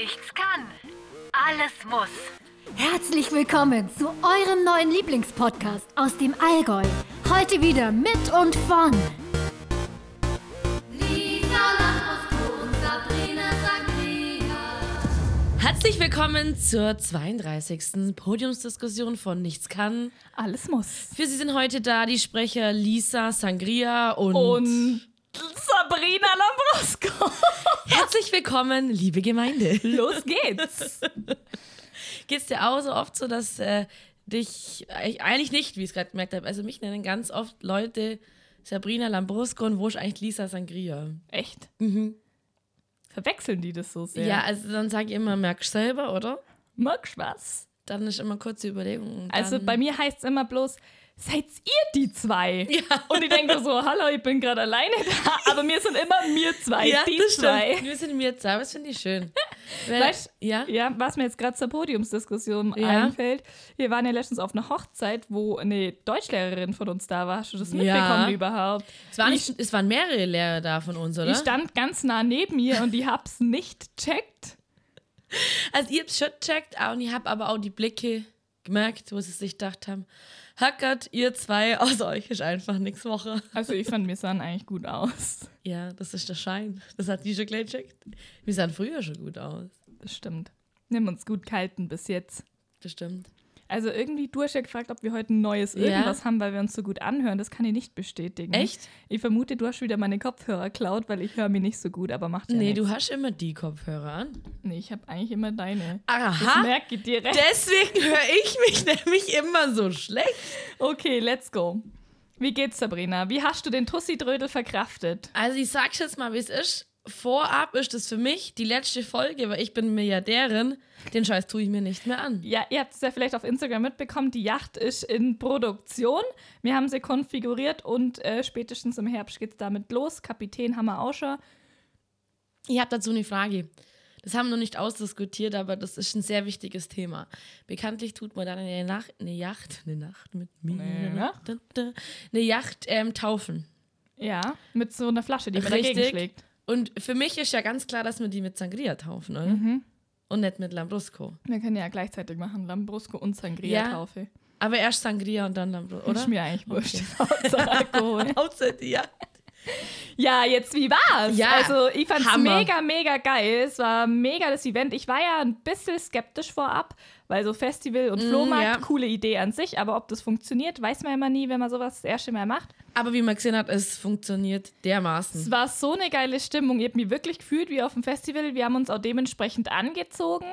Nichts kann, alles muss. Herzlich willkommen zu eurem neuen Lieblingspodcast aus dem Allgäu. Heute wieder mit und von Herzlich willkommen zur 32. Podiumsdiskussion von Nichts kann. Alles muss. Für Sie sind heute da die Sprecher Lisa Sangria und, Und Sabrina Lambrosco. herzlich willkommen, liebe Gemeinde. Los geht's. Geht's dir auch so oft so, dass äh, dich, eigentlich nicht, wie ich es gerade gemerkt habe, also mich nennen ganz oft Leute Sabrina Lambrusco und wo ist eigentlich Lisa Sangria? Echt? Mhm. Verwechseln die das so sehr? Ja, also dann sage ich immer, merkst selber, oder? Du was? Dann ist immer kurze Überlegung. Also bei mir heißt es immer bloß, seid ihr die zwei? Ja. Und ich denke so, hallo, ich bin gerade alleine da, aber mir sind immer mir zwei, ja, die das zwei. stimmt. Wir sind mir zwei, das finde ich schön. Weil- Weißt- ja? Ja, was mir jetzt gerade zur Podiumsdiskussion Ja. einfällt, wir waren ja letztens auf einer Hochzeit, wo eine Deutschlehrerin von uns da war. Hast du das mitbekommen überhaupt? Es, war nicht, es waren mehrere Lehrer da von uns, oder? Ich stand ganz nah neben ihr und ich hab's nicht checkt. Also ihr habt schon gecheckt und ich habe aber auch die Blicke gemerkt, wo sie sich gedacht haben, Hackert, ihr zwei, aus euch ist einfach nichts Woche. Also ich fand, wir sahen eigentlich gut aus. Ja, das ist der Schein. Das hat die schon gleich gecheckt. Wir sahen früher schon gut aus. Das stimmt. Nimm uns gut kalten bis jetzt. Bestimmt. Also irgendwie, du hast ja gefragt, ob wir heute ein neues Ja. irgendwas haben, weil wir uns so gut anhören. Das kann ich nicht bestätigen. Echt? Ich vermute, du hast wieder meine Kopfhörer klaut, weil ich höre mich nicht so gut, aber macht ja Nee, nichts. du hast immer die Kopfhörer an. Nee, ich habe eigentlich immer deine. Das Aha. merke ich direkt. Deswegen höre ich mich nämlich immer so schlecht. Okay, let's go. Wie geht's, Sabrina? Wie hast du den Tussi-Drödel verkraftet? Also ich sag's jetzt mal, wie es ist. Vorab ist es für mich die letzte Folge, weil ich bin Milliardärin. Den Scheiß tue ich mir nicht mehr an. Ja, ihr habt es ja vielleicht auf Instagram mitbekommen, die Yacht ist in Produktion. Wir haben sie konfiguriert und äh, spätestens im Herbst geht's damit los. Kapitän auch schon. Ich habe dazu eine Frage. Das haben wir noch nicht ausdiskutiert, aber das ist ein sehr wichtiges Thema. Bekanntlich tut man dann eine, Nacht, eine Yacht, eine Nacht mit mir, Eine Nacht? eine Yacht ähm, taufen. Ja, mit so einer Flasche, die man Richtig. dagegen schlägt. Und für mich ist ja ganz klar, dass wir die mit Sangria taufen, oder? Mhm. Und nicht mit Lambrusco. Wir können ja gleichzeitig machen, Lambrusco und Ja. Sangria-Taufe. Aber erst Sangria und dann Lambrusco, oder? Ist mir eigentlich wurscht. Hauptsache Alkohol. Yacht. Ja, jetzt wie war's? Ja, also ich fand's Hammer. mega, mega geil. Es war mega das Event. Ich war ja ein bisschen skeptisch vorab, weil so Festival und Flohmarkt, Mm, ja. coole Idee an sich, aber ob das funktioniert, weiß man immer nie, wenn man sowas das erste Mal macht. Aber wie man gesehen hat, es funktioniert dermaßen. Es war so eine geile Stimmung. Ich habe mich wirklich gefühlt wie auf dem Festival. Wir haben uns auch dementsprechend angezogen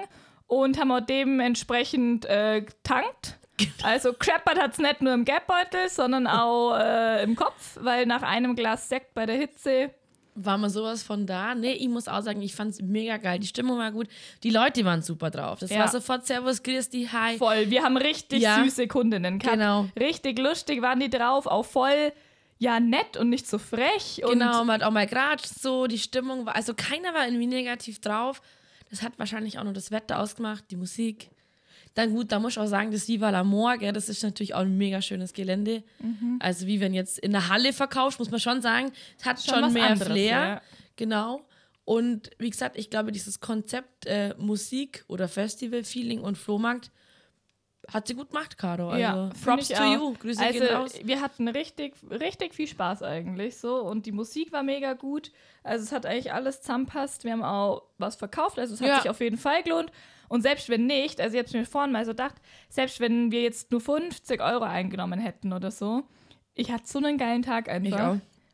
und haben auch dementsprechend äh, getankt. Also Crappert hat es nicht nur im Geldbeutel, sondern auch äh, im Kopf, weil nach einem Glas Sekt bei der Hitze War mal sowas von da? Nee, ich muss auch sagen, ich fand's mega geil. Die Stimmung war gut. Die Leute waren super drauf. Das Ja. war sofort Servus, die, hi. voll. Wir haben richtig Ja. süße Kundinnen gehabt. Genau. Richtig lustig waren die drauf, auch voll ja nett und nicht so frech. Und Genau, man hat auch mal geratscht so, die Stimmung war, also keiner war irgendwie negativ drauf. Das hat wahrscheinlich auch nur das Wetter ausgemacht, die Musik. Dann gut, da muss ich auch sagen, das Viva l'Amor, gell, das ist natürlich auch ein mega schönes Gelände. Mhm. Also wie wenn jetzt in der Halle verkaufst, muss man schon sagen, es hat Schon schon, mehr anderes, Flair. ja. Genau. Und wie gesagt, ich glaube, dieses Konzept äh, Musik oder Festival-Feeling und Flohmarkt hat sie gut gemacht, Caro. Also Ja, Props to auch. you. Grüße also, gehen raus. Wir hatten richtig, richtig viel Spaß eigentlich so und die Musik war mega gut. Also es hat eigentlich alles zusammenpasst. Wir haben auch was verkauft, also es hat Ja. sich auf jeden Fall gelohnt. Und selbst wenn nicht, also ich habe mir vorhin mal so gedacht, selbst wenn wir jetzt nur 50 Euro eingenommen hätten oder so, ich hatte so einen geilen Tag einfach.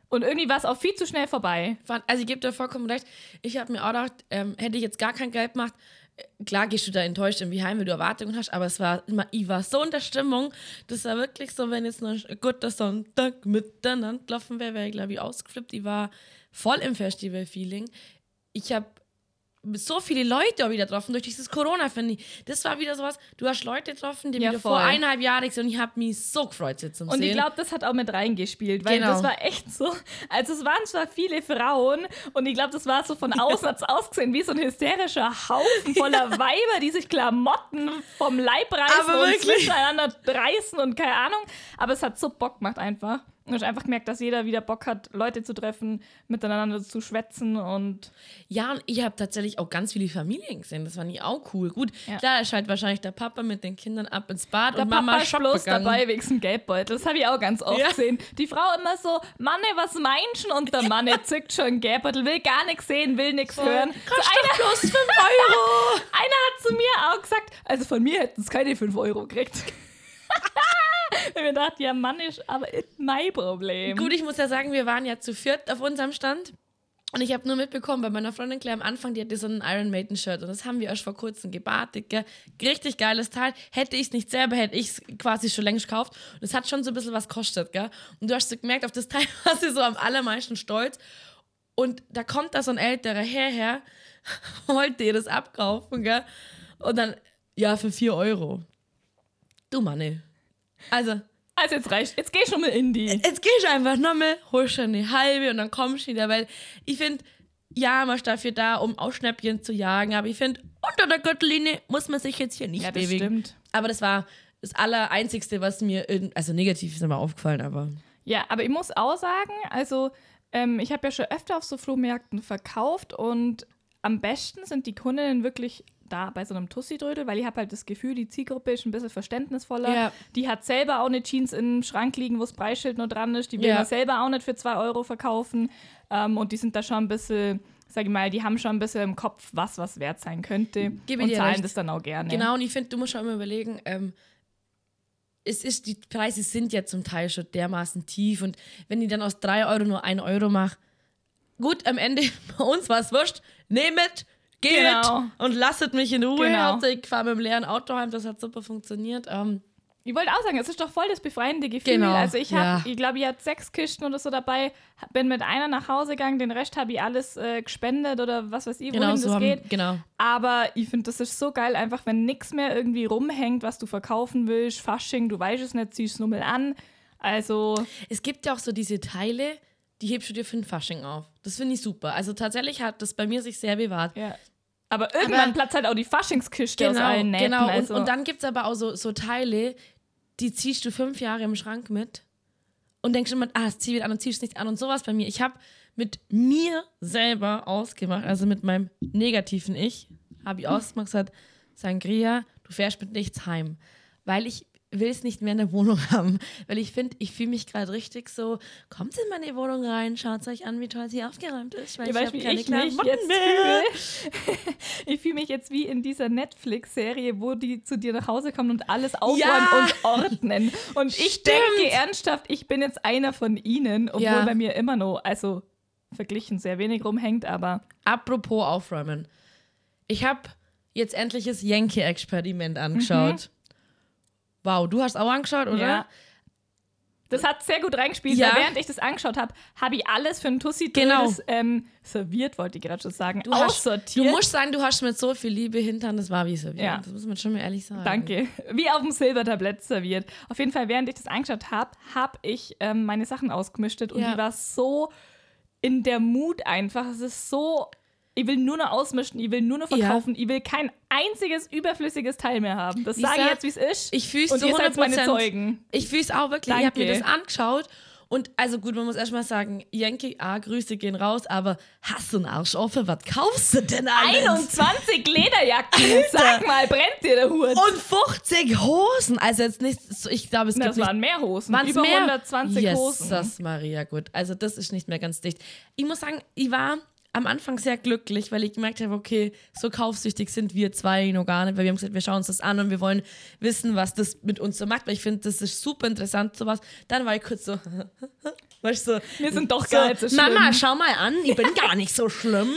Und irgendwie war es auch viel zu schnell vorbei. Also ich gebe dir vollkommen recht. Ich habe mir auch gedacht, ähm, hätte ich jetzt gar kein Geld gemacht, äh, klar gehst du da enttäuscht irgendwie heim, wenn du Erwartungen hast, aber es war immer, ich war so in der Stimmung, das war wirklich so, wenn jetzt noch ein guter Sonntag miteinander laufen wäre, wäre ich glaube ich ausgeflippt. Ich war voll im Festival-Feeling. Ich habe so viele Leute auch wieder getroffen durch dieses Corona, finde ich. Das war wieder sowas, du hast Leute getroffen, die Ja, wieder voll. vor eineinhalb Jahren und ich habe mich so gefreut, sie zu Und sehen. ich glaube, das hat auch mit reingespielt, weil Genau. das war echt so. Also es waren zwar viele Frauen und ich glaube, das war so von außen hat's ausgesehen wie so ein hysterischer Haufen voller Weiber, die sich Klamotten vom Leib reißen Aber und wirklich. zwischeneinander reißen und keine Ahnung. Aber es hat so Bock gemacht einfach. Ich habe einfach gemerkt, dass jeder wieder Bock hat, Leute zu treffen, miteinander zu schwätzen und Ja, und ich habe tatsächlich auch ganz viele Familien gesehen. Das fand ich auch cool. Gut, Ja. klar, ist halt wahrscheinlich der Papa mit den Kindern ab ins Bad der und Papa Mama ist bloß gegangen. dabei wegen dem Geldbeutel. Das habe ich auch ganz oft Ja. gesehen. Die Frau immer so, Manne, was meinst du? Und der Manne zückt schon einen Geldbeutel, will gar nichts sehen, will nichts hören. So Kostet einer, bloß 5 Euro. einer hat zu mir auch gesagt, also von mir hätten es keine 5 Euro gekriegt. ich mir dachte, ja, Mann, ist aber ist mein Problem. Gut, ich muss ja sagen, wir waren ja zu viert auf unserem Stand. Und ich habe nur mitbekommen, bei meiner Freundin Claire am Anfang, die hatte so ein Iron Maiden Shirt und das haben wir erst vor kurzem gebartigt, gell? Richtig geiles Teil. Hätte ich es nicht selber, hätte ich es quasi schon längst gekauft. Und es hat schon so ein bisschen was kostet, gell? Und du hast so gemerkt, auf das Teil war sie so am allermeisten stolz. Und da kommt da so ein älterer Herr her, wollte ihr das abkaufen, gell? Und dann, ja, für 4 Euro. Du Manne. Also, Also jetzt reicht, jetzt geh schon mal in die. jetzt gehst du einfach nochmal, holst du eine halbe und dann kommst du wieder, weil ich finde, ja, man ist dafür da, um Ausschnäppchen zu jagen, aber ich finde, unter der Gürtellinie muss man sich jetzt hier nicht Ja, das bewegen. stimmt. Aber das war das Allereinzigste, was mir, in, also negativ ist mir aufgefallen, aber Ja, aber ich muss auch sagen, also ähm, ich habe ja schon öfter auf so Flohmärkten verkauft und am besten sind die Kundinnen wirklich da bei so einem Tussi-Drödel, weil ich habe halt das Gefühl, die Zielgruppe ist ein bisschen verständnisvoller. Ja. Die hat selber auch eine Jeans im Schrank liegen, wo das Preisschild nur dran ist. Die will Ja. man selber auch nicht für 2 Euro verkaufen. Ähm, und die sind da schon ein bisschen, sag ich mal, die haben schon ein bisschen im Kopf, was was wert sein könnte. Gebe und zahlen recht. das dann auch gerne. Genau, und ich finde, du musst schon immer überlegen, ähm, es ist, die Preise sind ja zum Teil schon dermaßen tief und wenn die dann aus 3 Euro nur 1 Euro machen, gut, am Ende bei uns war es wurscht, nehmet, geht Genau. und lasset mich in Ruhe. Genau. Ich fahre mit dem leeren Auto heim, das hat super funktioniert. Ähm, Ich wollte auch sagen, es ist doch voll das befreiende Gefühl. Genau, Also ich habe, ja. ich glaube, ich hatte sechs Kisten oder so dabei, bin mit einer nach Hause gegangen, den Rest habe ich alles äh, gespendet oder was weiß ich, wohin genau, das so haben, geht. genau. Aber ich finde, das ist so geil, einfach wenn nichts mehr irgendwie rumhängt, was du verkaufen willst, Fasching, du weißt es nicht, ziehst es nur mal an. Also, Es gibt ja auch so diese Teile, die hebst du dir für den Fasching auf. Das finde ich super. Also tatsächlich hat das bei mir sich sehr bewahrt. ja. Aber irgendwann Aber- platzt halt auch die Faschingskiste aus allen Nähten. Genau, und, also. und dann gibt es aber auch so, so Teile, die ziehst du fünf Jahre im Schrank mit und denkst immer, ah, das zieh wieder an und ziehst nicht an und sowas bei mir. Ich habe mit mir selber ausgemacht, also mit meinem negativen Ich, habe ich ausgemacht, gesagt, Sangria, du fährst mit nichts heim, weil ich will es nicht mehr in der Wohnung haben, weil ich finde, ich fühle mich gerade richtig so, kommt in meine Wohnung rein, schaut euch an, wie toll sie aufgeräumt ist, weil Ja, ich habe keine ich mich Klamotten jetzt mehr. fühle? ich fühle mich jetzt wie in dieser Netflix-Serie, wo die zu dir nach Hause kommen und alles aufräumen Ja. und ordnen. Und ich denke ernsthaft, ich bin jetzt einer von ihnen, obwohl Ja. bei mir immer noch, also verglichen, sehr wenig rumhängt, aber Apropos aufräumen. Ich habe jetzt endlich das Yankee-Experiment angeschaut. Wow, du hast auch angeschaut, oder? Ja. Das hat sehr gut reingespielt, Ja. weil während ich das angeschaut habe, habe ich alles für einen tussi Genau. ähm, serviert, wollte ich gerade schon sagen, Du, hast, aussortiert. du musst sagen, du hast mit so viel Liebe hintern, das war wie serviert. Ja. Das muss man schon mal ehrlich sagen. Danke. Wie auf dem Silbertablett serviert. Auf jeden Fall, während ich das angeschaut habe, habe ich ähm, meine Sachen ausgemistet und Ja. die war so in der Mut einfach. Es ist so, ich will nur noch ausmischen, ich will nur noch Ja. verkaufen, ich will kein einziges überflüssiges Teil mehr haben. Das sage ich jetzt, wie es ist. Ich fühle es zu ihr 100 seid meine Zeugen. Ich fühle es auch wirklich. Ich habe mir Danke. das angeschaut und also gut, man muss erstmal sagen, Yankee, A, Grüße gehen raus, aber hast du einen Arsch offen? Was kaufst du denn alles? 21 Lederjacken. Sag mal, brennt dir der Hut? Und 50 Hosen. Also jetzt nicht, ich glaube, es gibt das waren mehr Hosen. Über mehr? 120 Hosen. Jesus Maria, gut. Also das ist nicht mehr ganz dicht. Ich muss sagen, ich war am Anfang sehr glücklich, weil ich gemerkt habe, okay, so kaufsüchtig sind wir zwei noch gar nicht, weil wir haben gesagt, wir schauen uns das an und wir wollen wissen, was das mit uns so macht, weil ich finde, das ist super interessant, sowas. Dann war ich kurz so, weißt du, Wir sind doch so, gar nicht so schlimm. Mama, schau mal an, ich bin gar nicht so schlimm.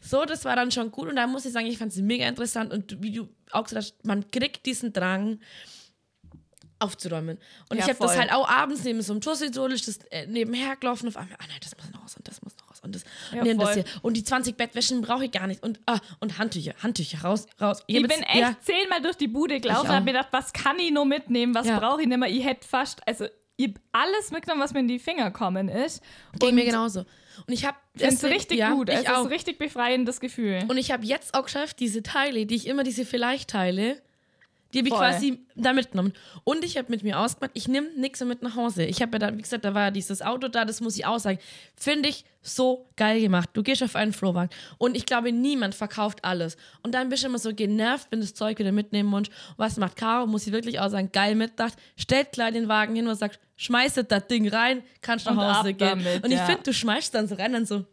So, das war dann schon gut und da muss ich sagen, ich fand es mega interessant und wie du auch gesagt hast, man kriegt diesen Drang, aufzuräumen. Und Ja, ich habe das halt auch abends neben so einem ist das äh, nebenher gelaufen auf einmal, ah nein, das muss noch raus und das muss und das, Ja, und das hier. Und die 20 Bettwäschen brauche ich gar nicht. Und, ah, und Handtücher, Handtücher, raus, raus. Ich hab bin echt ja, zehnmal durch die Bude gelaufen Ich und habe mir gedacht, was kann ich noch mitnehmen, was Ja. brauche ich nicht mehr. Ich hätte fast, also ich alles mitgenommen, was mir in die Finger kommen ist. ging mir genauso. Und ich habe Finde es richtig ja, gut. Ich Es ist auch. ein richtig befreiendes Gefühl. Und ich habe jetzt auch geschafft, diese Teile, die ich immer diese Vielleicht-Teile, Die habe ich Voll. quasi da mitgenommen. Und ich habe mit mir ausgemacht, ich nehme nichts mehr mit nach Hause. Ich habe ja dann, wie gesagt, da war ja dieses Auto da, das muss ich auch sagen. Finde ich so geil gemacht. Du gehst auf einen Flohwagen und ich glaube, niemand verkauft alles. Und dann bist du immer so genervt, wenn du das Zeug wieder mitnehmen musst. Was macht Caro? Muss ich wirklich auch sagen, geil mitdacht. Stellt gleich den Wagen hin und sagt, schmeißet das Ding rein, kannst nach Hause gehen. damit, und ich ja. finde, du schmeißt dann so rein und so,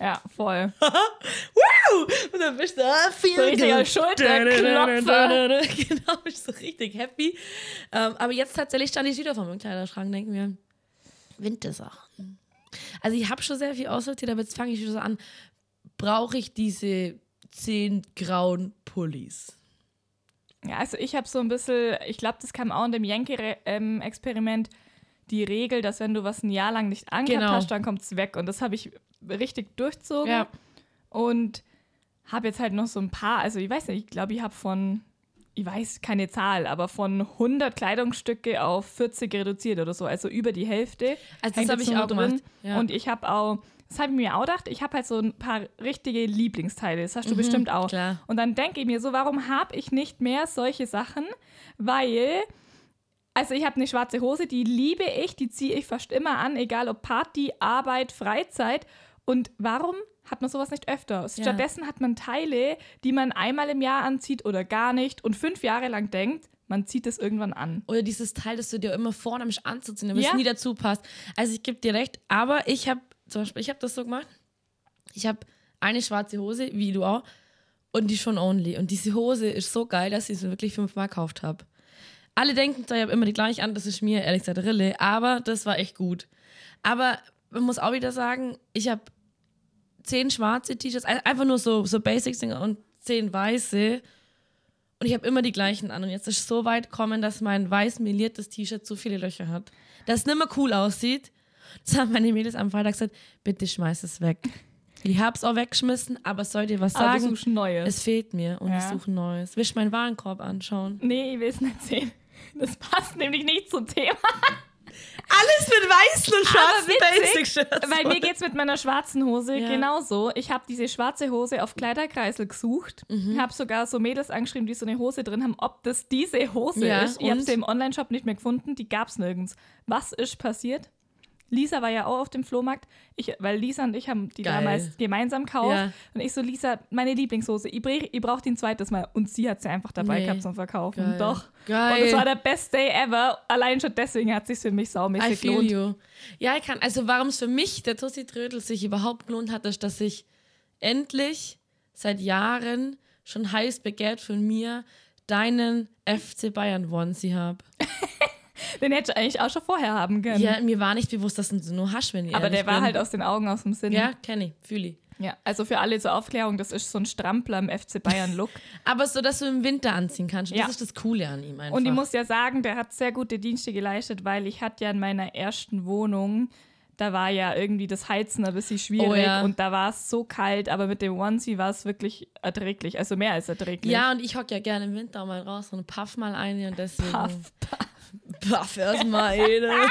Ja, voll. Wow! Und dann bist du, ah, viel So richtig gut. auf Schulterklopfer. Genau, bist so richtig happy. Ähm, aber jetzt tatsächlich stand ich wieder vor meinem Kleiderschrank, denken wir, Wintersachen. Also ich habe schon sehr viel aussortiert, aber jetzt fange ich wieder so an, brauche ich diese zehn grauen Pullis? Ja, also ich habe so ein bisschen, ich glaube, das kam auch in dem Yankee-Experiment, die Regel, dass wenn du was ein Jahr lang nicht angehabt Genau. hast, dann kommt es weg. Und das habe ich richtig durchzogen. Ja. Und habe jetzt halt noch so ein paar, also ich weiß nicht, ich glaube, ich habe von, ich weiß keine Zahl, aber von 100 Kleidungsstücke auf 40 reduziert oder so, also über die Hälfte. Also das habe ich auch drin. gemacht. Ja. Und ich habe auch, das habe ich mir auch gedacht, ich habe halt so ein paar richtige Lieblingsteile. Das hast du bestimmt auch. Mhm, klar. Und dann denke ich mir so, warum habe ich nicht mehr solche Sachen? Weil, also ich habe eine schwarze Hose, die liebe ich, die ziehe ich fast immer an, egal ob Party, Arbeit, Freizeit. Und warum hat man sowas nicht öfter? Stattdessen hat man Teile, die man einmal im Jahr anzieht oder gar nicht und fünf Jahre lang denkt, man zieht es irgendwann an. Oder dieses Teil, das du dir immer vornimmst anzuziehen, aber Ja. es nie dazu passt. Also ich gebe dir recht, aber ich habe zum Beispiel, ich habe das so gemacht. Ich habe eine schwarze Hose, wie du auch, und die schon only. Und diese Hose ist so geil, dass ich sie wirklich fünfmal gekauft habe. Alle denken, ich habe immer die gleiche an, das ist mir ehrlich gesagt Rille, aber das war echt gut. Aber man muss auch wieder sagen, ich habe zehn schwarze T-Shirts, ein- einfach nur so, so Basics-Dinger und zehn weiße. Und ich habe immer die gleichen an. Und jetzt ist es so weit gekommen, dass mein weiß meliertes T-Shirt so viele Löcher hat. Dass es nicht mehr cool aussieht. Das haben meine Mädels am Freitag gesagt, bitte schmeiß es weg. Ich hab's auch weggeschmissen, aber soll dir was Aber du sagen? suchst neues. Es fehlt mir und ich Ja. suche ein neues. Willst du meinen Warenkorb anschauen? nee, ich will es nicht sehen. Das passt nämlich nicht zum Thema. Alles mit weißen und schwarzen Basic-Shirts. Weil mir geht's mit meiner schwarzen Hose Ja. genauso. Ich habe diese schwarze Hose auf Kleiderkreisel gesucht. Mhm. Ich habe sogar so Mädels angeschrieben, die so eine Hose drin haben, ob das diese Hose Ja, ist. Ich habe sie im Onlineshop nicht mehr gefunden, die gab's nirgends. Was ist passiert? Lisa war ja auch auf dem Flohmarkt, ich, weil Lisa und ich haben die Geil. damals gemeinsam gekauft. Ja. Und ich so, Lisa, meine Lieblingshose, ich, brauch- ich brauche die ein zweites Mal. Und sie hat sie einfach dabei Nee. gehabt zum Verkaufen. Geil. Doch. Geil. Und es war der best day ever. Allein schon deswegen hat sich für mich I saumäßig feel gelohnt. you. Ja, ich kann. Also, warum es für mich, der Tussi Trödel, sich überhaupt gelohnt hat, ist, dass ich endlich seit Jahren schon heiß begehrt von mir deinen FC Bayern Onesie habe. Den hätte ich eigentlich auch schon vorher haben können. Ja, mir war nicht bewusst, dass ihn nur hast, wenn ich Aber der war bin. halt aus den Augen, aus dem Sinn. Ja, kenne ich, fühle ich. Ja, also für alle zur Aufklärung, das ist so ein Strampler im FC Bayern-Look. Aber so, dass du im Winter anziehen kannst. Ja. Das ist das Coole an ihm einfach. Und ich muss ja sagen, der hat sehr gute Dienste geleistet, weil ich hatte ja in meiner ersten Wohnung, da war ja irgendwie das Heizen ein bisschen schwierig Oh ja. und da war es so kalt, aber mit dem Onesie war es wirklich erträglich, also mehr als erträglich. ja, und ich hocke ja gerne im Winter mal raus und puff mal eine und deswegen. Puff, Puff erstmal eine.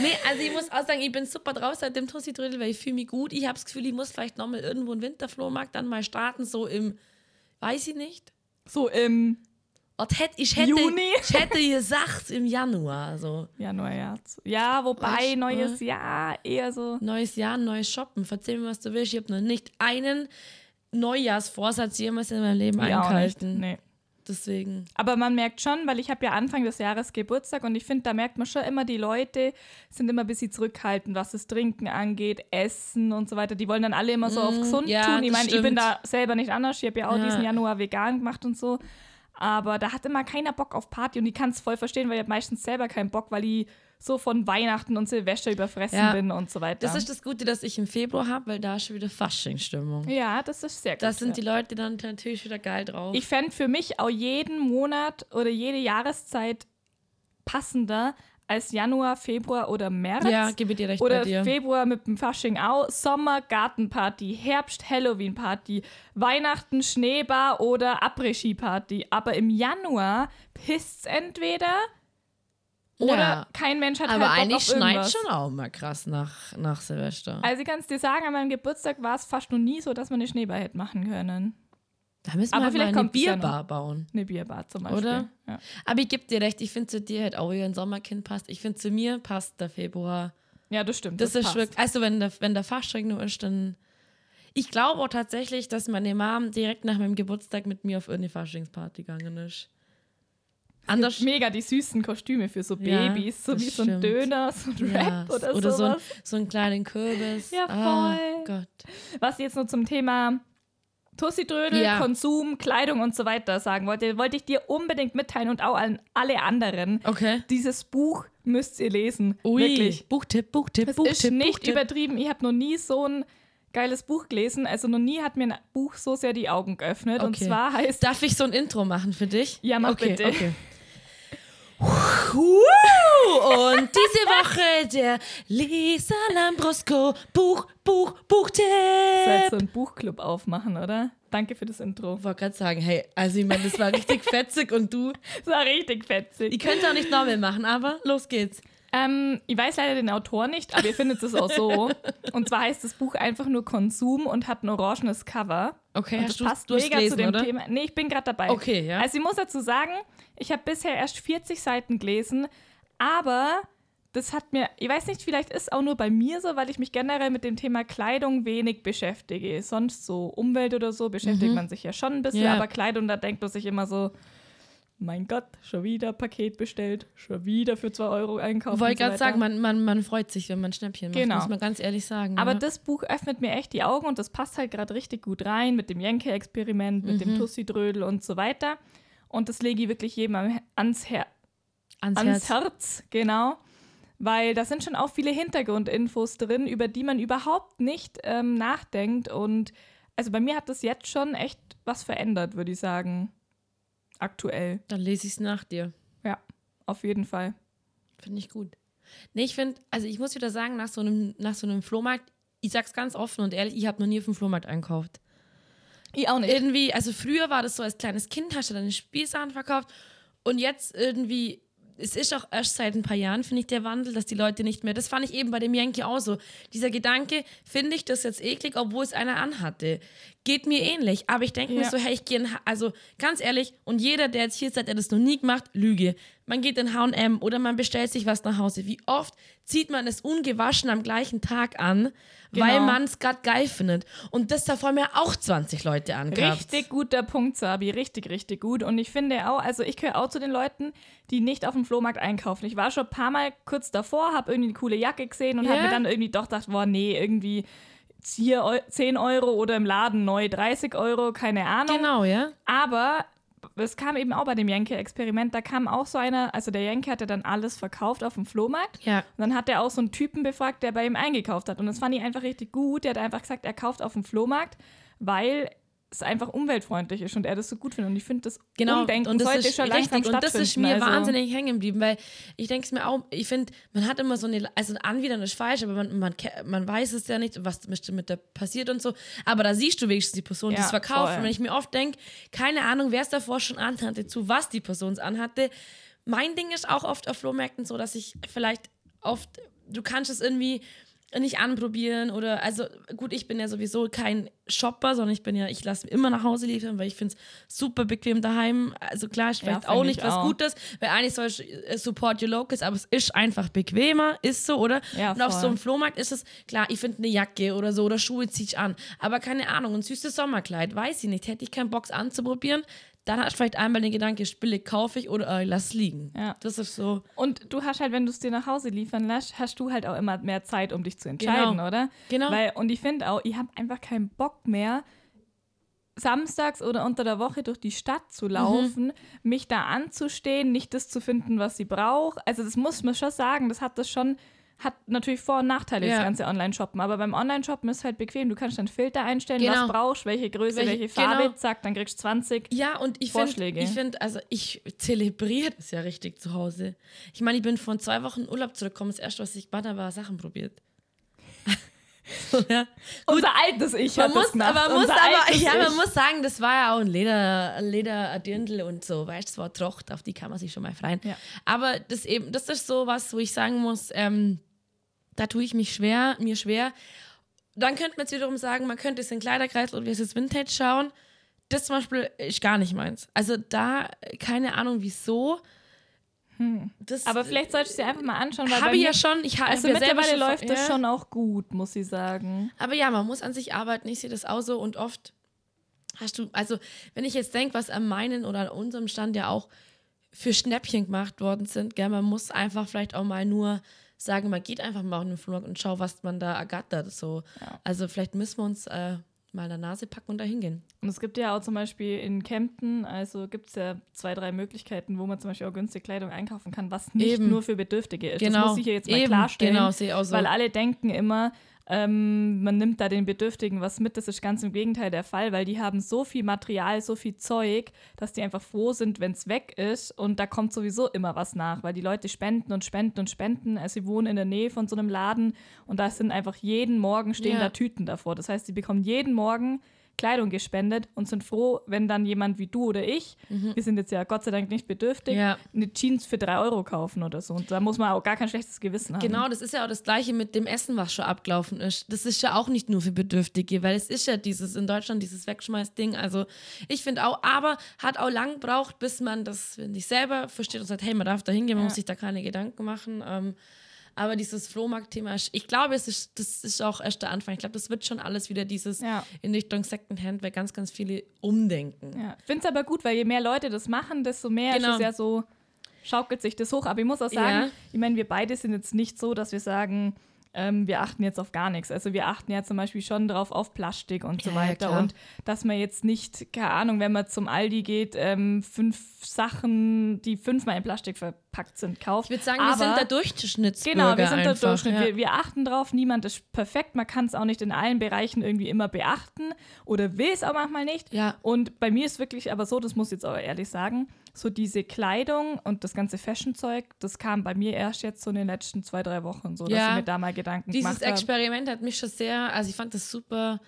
nee, also ich muss auch sagen, ich bin super drauf seit dem Tussi Trödel, weil ich fühle mich gut. Ich habe das Gefühl, ich muss vielleicht nochmal irgendwo einen Winterflohmarkt dann mal starten, so im, weiß ich nicht. So im Und hätt, ich, hätte, Juni? ich hätte gesagt im Januar. So. Januar, ja. Ja, wobei du, neues Jahr eher so. Neues Jahr, neues Shoppen. Verzeih mir, was du willst. Ich habe noch nicht einen Neujahrsvorsatz jemals in meinem Leben Ich nicht. eingehalten. Nee. Deswegen. Aber man merkt schon, weil ich habe ja Anfang des Jahres Geburtstag und ich finde, da merkt man schon immer, die Leute sind immer ein bisschen zurückhaltend, was das Trinken angeht, Essen und so weiter. Die wollen dann alle immer so auf gesund Mm, ja, tun. Ich meine, ich bin da selber nicht anders. Ich habe ja auch Ja. diesen Januar vegan gemacht und so. Aber da hat immer keiner Bock auf Party und ich kann es voll verstehen, weil ich meistens selber keinen Bock, weil ich so von Weihnachten und Silvester überfressen Ja. bin und so weiter. Das ist das Gute, dass ich im Februar habe, weil da ist schon wieder Faschingsstimmung. ja, das ist sehr gut. Da sind die Leute dann natürlich wieder geil drauf. Ich fände für mich auch jeden Monat oder jede Jahreszeit passender als Januar, Februar oder März. ja, gebe dir recht Oder. Februar mit dem Fasching auch. Sommer, Gartenparty, Herbst, Halloween-Party, Weihnachten, Schneebar oder Après-Ski-Party. Aber im Januar pisst's entweder oder Ja. kein Mensch hat Aber halt eigentlich schneit schon auch mal krass nach, nach Silvester. Also ich kann es dir sagen, an meinem Geburtstag war es fast noch nie so, dass man eine Schneeball hätte machen können. Da müssen Aber wir vielleicht mal eine es ja Bierbar bauen. Eine Bierbar zum Beispiel. Oder? Ja. Aber ich gebe dir recht, ich finde zu dir halt auch wie ein Sommerkind passt. Ich finde zu mir passt der Februar. ja, das stimmt. Das, ist passt. wirklich, also wenn der, wenn der Fasching nur ist, dann. Ich glaube auch tatsächlich, dass meine Mom direkt nach meinem Geburtstag mit mir auf irgendeine Faschingsparty gegangen ist. Anders. Mega die süßen Kostüme für so Ja, Babys, so das wie so ein stimmt. Döner, so ein Rap Ja, oder, oder so, ein, sowas. so einen kleinen Kürbis. Ja, Ah, voll. Gott. Was jetzt noch zum Thema Tussi-Drödel, Ja. Konsum, Kleidung und so weiter sagen wollte, wollte ich dir unbedingt mitteilen und auch an alle anderen. Okay. Dieses Buch müsst ihr lesen. Ui. Wirklich. Buchtipp, Buchtipp, Es Buchtipp. ist nicht Buchtipp. übertrieben. Ich habe noch nie so ein geiles Buch gelesen. Also noch nie hat mir ein Buch so sehr die Augen geöffnet. Und Okay. zwar heißt Darf ich so ein Intro machen für dich? Ja, mach okay, bitte. Okay. Und diese Woche der Lisa Lambrusco Buch, Buch, Buchtipp. soll jetzt so ein Buchclub aufmachen, oder? Danke für das Intro. Ich wollte gerade sagen, hey, also ich meine, das war richtig fetzig und du, Das war richtig fetzig. ich könnte auch nicht normal machen, aber los geht's. Ähm, ich weiß leider den Autor nicht, aber ihr findet es auch so. Und zwar heißt das Buch einfach nur Konsum und hat ein orangenes Cover. Okay, und hast das passt mega zu dem oder? Thema. Nee, ich bin gerade dabei. Okay, ja. Also ich muss dazu sagen, ich habe bisher erst 40 Seiten gelesen, aber das hat mir, ich weiß nicht, vielleicht ist auch nur bei mir so, weil ich mich generell mit dem Thema Kleidung wenig beschäftige. Sonst so Umwelt oder so beschäftigt man sich ja schon ein bisschen, Mhm. Ja. aber Kleidung, da denkt man sich immer so, mein Gott, schon wieder Paket bestellt, schon wieder für 2 Euro einkaufen. Wollte so gerade sagen, man, man, man freut sich, wenn man Schnäppchen macht, Genau. muss man ganz ehrlich sagen. Aber ja. das Buch öffnet mir echt die Augen und das passt halt gerade richtig gut rein mit dem Jenke-Experiment, mit Mhm. dem Tussi-Drödel und so weiter. Und das lege ich wirklich jedem ans, Her ans, ans Herz. Herz, genau. Weil da sind schon auch viele Hintergrundinfos drin, über die man überhaupt nicht ähm, nachdenkt. Und also bei mir hat das jetzt schon echt was verändert, würde ich sagen. Aktuell. Dann lese ich es nach dir. Ja, auf jeden Fall. Finde ich gut. Nee, ich finde, also ich muss wieder sagen, nach so einem, nach so einem Flohmarkt, ich sag's ganz offen und ehrlich, ich habe noch nie auf dem Flohmarkt einkauft. Ich auch nicht. Irgendwie, also früher war das so, als kleines Kind hast du deine Spielsachen verkauft und jetzt irgendwie, es ist auch erst seit ein paar Jahren, finde ich, der Wandel, dass die Leute nicht mehr, das fand ich eben bei dem Yankee auch so. Dieser Gedanke, finde ich das jetzt eklig, obwohl es einer anhatte. Geht mir ähnlich, aber ich denke mir Ja. so, hey, ich gehe in, H- also ganz ehrlich, und jeder, der jetzt hier ist, der das noch nie gemacht, Lüge. Man geht in H&M oder man bestellt sich was nach Hause. Wie oft zieht man es ungewaschen am gleichen Tag an, weil Genau. man es gerade geil findet. Und das da vor mir auch 20 Leute angehabt. Richtig guter Punkt, Sabi. Richtig, richtig gut. Und ich finde auch, also ich gehöre auch zu den Leuten, die nicht auf dem Flohmarkt einkaufen. Ich war schon ein paar Mal kurz davor, habe irgendwie eine coole Jacke gesehen und Ja. habe mir dann irgendwie doch gedacht, boah, nee, irgendwie hier Eu- 10 Euro oder im Laden neu 30 Euro, keine Ahnung. Genau, ja. Aber es kam eben auch bei dem Jenke-Experiment, da kam auch so einer, also der Jenke hatte dann alles verkauft auf dem Flohmarkt. Ja. Und dann hat er auch so einen Typen befragt, der bei ihm eingekauft hat. Und das fand ich einfach richtig gut. Der hat einfach gesagt, er kauft auf dem Flohmarkt, weil es einfach umweltfreundlich ist und er das so gut findet. Und ich finde, das Genau, Umdenken und das sollte ist schon langsam richtig, und das ist mir also, wahnsinnig hängen geblieben, weil ich denke es mir auch, ich finde, man hat immer so eine, also anwidern ist falsch, aber man, man, man weiß es ja nicht, was mit, der passiert und so, aber da siehst du wenigstens die Person, die Ja, es verkauft voll. und wenn ich mir oft denke, keine Ahnung, wer es davor schon anhatte, zu was die Person es anhatte, mein Ding ist auch oft auf Flohmärkten so, dass ich vielleicht oft, du kannst es irgendwie nicht anprobieren oder, also gut, ich bin ja sowieso kein Shopper, sondern ich bin ja, ich lasse immer nach Hause liefern, weil ich finde es super bequem daheim. Also klar, ist vielleicht find auch ich nicht was auch. Gutes, weil eigentlich soll ich äh, support your locals, aber es ist einfach bequemer, ist so, oder? Ja, Und auf so einem Flohmarkt ist es, klar, ich finde eine Jacke oder so oder Schuhe ziehe ich an, aber keine Ahnung, ein süßes Sommerkleid, weiß ich nicht, hätte ich keinen es anzuprobieren, dann hast du vielleicht einmal den Gedanke, billig, kaufe ich oder äh, lass liegen. Ja. Das ist so. Und du hast halt, wenn du es dir nach Hause liefern lässt, hast du halt auch immer mehr Zeit, um dich zu entscheiden, Genau. oder? Genau. Weil, und ich finde auch, ich habe einfach keinen Bock mehr, samstags oder unter der Woche durch die Stadt Mhm. zu laufen, mich da anzustehen, nicht das zu finden, was sie braucht. Also das muss man schon sagen, das hat das schon, hat natürlich Vor- und Nachteile, das Ja. ganze Online-Shoppen. Aber beim Online-Shoppen ist halt bequem. Du kannst dann Filter einstellen, Genau. was brauchst, welche Größe, Welche- welche, Farbe, genau. zack, dann kriegst du 20. Ja, und ich finde, Vorschläge. ich find, also ich zelebriere das ja richtig zu Hause. Ich meine, ich bin von zwei Wochen Urlaub zurückgekommen. Das erste, was ich gemacht habe, war Sachen probiert. ja. Unser altes Ich Man hat muss, das aber, muss aber ja, man Ich. muss sagen, das war ja auch ein Leder, ein Lederdirndl und so, weißt du, es war Trocht, auf die kann man sich schon mal freuen. Ja. Aber das eben, das ist so was, wo ich sagen muss, ähm, da tue ich mich schwer, mir schwer. Dann könnte man jetzt wiederum sagen, man könnte es in Kleiderkreis oder wie es ist Vintage schauen. das zum Beispiel ist gar nicht meins. Also da, keine Ahnung wieso. Das Aber vielleicht solltest du dir einfach mal anschauen, weil habe ja schon. Ich also ja mittlerweile läuft das ja. schon auch gut, muss ich sagen. Aber ja, man muss an sich arbeiten. Ich sehe das auch so und oft hast du, also wenn ich jetzt denke, was an meinen oder an unserem Stand ja auch für Schnäppchen gemacht worden sind, gell, man muss einfach vielleicht auch mal nur sagen, man geht einfach mal auf den Flohmarkt und schau, was man da ergattert. So. Also vielleicht müssen wir uns äh, mal in der Nase packen und da hingehen. Und es gibt ja auch zum Beispiel in Kempten, also gibt es ja zwei, drei Möglichkeiten, wo man zum Beispiel auch günstige Kleidung einkaufen kann, was nicht Eben. nur für Bedürftige ist. Genau. Das muss ich hier jetzt mal Eben, klarstellen. genau, sehe auch so. Weil alle denken immer, ähm, man nimmt da den Bedürftigen was mit. Das ist ganz im Gegenteil der Fall, weil die haben so viel Material, so viel Zeug, dass die einfach froh sind, wenn es weg ist. Und da kommt sowieso immer was nach, weil die Leute spenden und spenden und spenden. Also sie wohnen in der Nähe von so einem Laden und da sind einfach jeden Morgen stehen Ja. da Tüten davor. Das heißt, sie bekommen jeden Morgen Kleidung gespendet und sind froh, wenn dann jemand wie du oder ich, wir sind jetzt ja Gott sei Dank nicht bedürftig, Mhm. Ja. eine Jeans für drei Euro kaufen oder so. Und da muss man auch gar kein schlechtes Gewissen haben. Genau, das ist ja auch das Gleiche mit dem Essen, was schon abgelaufen ist. Das ist ja auch nicht nur für Bedürftige, weil es ist ja dieses in Deutschland dieses Wegschmeißding. Also ich finde auch, aber hat auch lang gebraucht, bis man das finde ich selber versteht und sagt, hey, man darf da hingehen, man Ja. muss sich da keine Gedanken machen. Ähm, aber dieses Flohmarkt-Thema, ich glaube, es ist, das ist auch erst der Anfang. Ich glaube, das wird schon alles wieder dieses Ja. in Richtung Secondhand, weil ganz, ganz viele umdenken. Ja, ich finde es aber gut, weil je mehr Leute das machen, desto mehr Genau. ist es ja so, schaukelt sich das hoch. Aber ich muss auch sagen, Ja. ich meine, wir beide sind jetzt nicht so, dass wir sagen, ähm, wir achten jetzt auf gar nichts. Also wir achten ja zum Beispiel schon drauf auf Plastik und so Ja, ja, weiter. klar. und dass man jetzt nicht, keine Ahnung, wenn man zum Aldi geht, ähm, fünf Sachen, die fünfmal in Plastik verpackt sind, kauft. Ich würde sagen, Aber- wir sind der Durchschnittsbürger Genau, wir sind der einfach, Durchschnitt. Ja. Wir, wir achten drauf, niemand ist perfekt. Man kann es auch nicht in allen Bereichen irgendwie immer beachten oder will es auch manchmal nicht. Ja. Und bei mir ist wirklich aber so, das muss ich jetzt aber ehrlich sagen, so diese Kleidung und das ganze Fashion-Zeug, das kam bei mir erst jetzt so in den letzten zwei, drei Wochen so, dass Ja. ich mir da mal Gedanken Dieses gemacht habe. Experiment hat mich schon sehr, also ich fand das super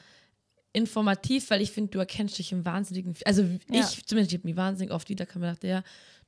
informativ, weil ich finde, du erkennst dich im Wahnsinnigen. Also Ja. ich zumindest, ich habe mich wahnsinnig oft wieder gedacht, ja,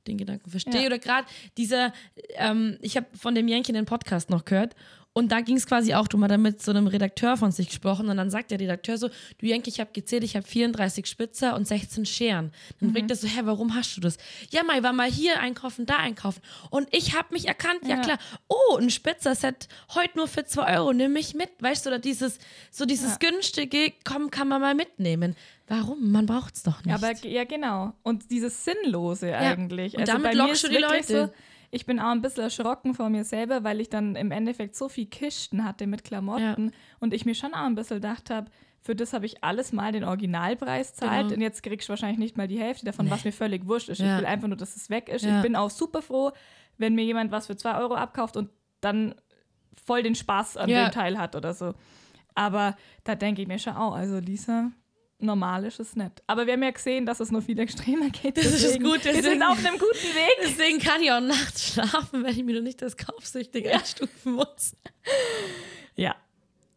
den Gedanken verstehe. Ja. Oder gerade dieser, ähm, ich habe von dem Jänkchen den Podcast noch gehört und da ging es quasi auch, du mal da mit so einem Redakteur von sich gesprochen und dann sagt der Redakteur so, du Jenke, ich habe gezählt, ich habe 34 Spitzer und 16 Scheren. Dann fragt er so, hä, warum hast du das? Ja, mal, war mal hier einkaufen, da einkaufen. Und ich habe mich erkannt, ja, Ja. klar, oh, ein Spitzer-Set heute nur für 2 Euro, nimm mich mit, weißt du, oder dieses, so dieses günstige, komm, kann man mal mitnehmen. Warum? Man braucht es doch nicht. Aber ja, genau. Und dieses Sinnlose eigentlich. Also Und damit bei mir lockst du die Leute. So, ich bin auch ein bisschen erschrocken vor mir selber, weil ich dann im Endeffekt so viel Kisten hatte mit Klamotten und ich mir schon auch ein bisschen gedacht habe, für das habe ich alles mal den Originalpreis zahlt Genau. und jetzt kriegst du wahrscheinlich nicht mal die Hälfte davon, was mir völlig wurscht ist. Ja. Ich will einfach nur, dass es weg ist. Ja. Ich bin auch super froh, wenn mir jemand was für zwei Euro abkauft und dann voll den Spaß an Ja. dem Teil hat oder so. Aber da denke ich mir schon auch, also Lisa, normal ist es nicht. Aber wir haben ja gesehen, dass es noch viel extremer geht. Das ist deswegen- Gute, Wir sind auf einem guten Weg. Deswegen kann ich auch nachts schlafen, wenn ich mir noch nicht das kaufsüchtig einstufen muss. Ja.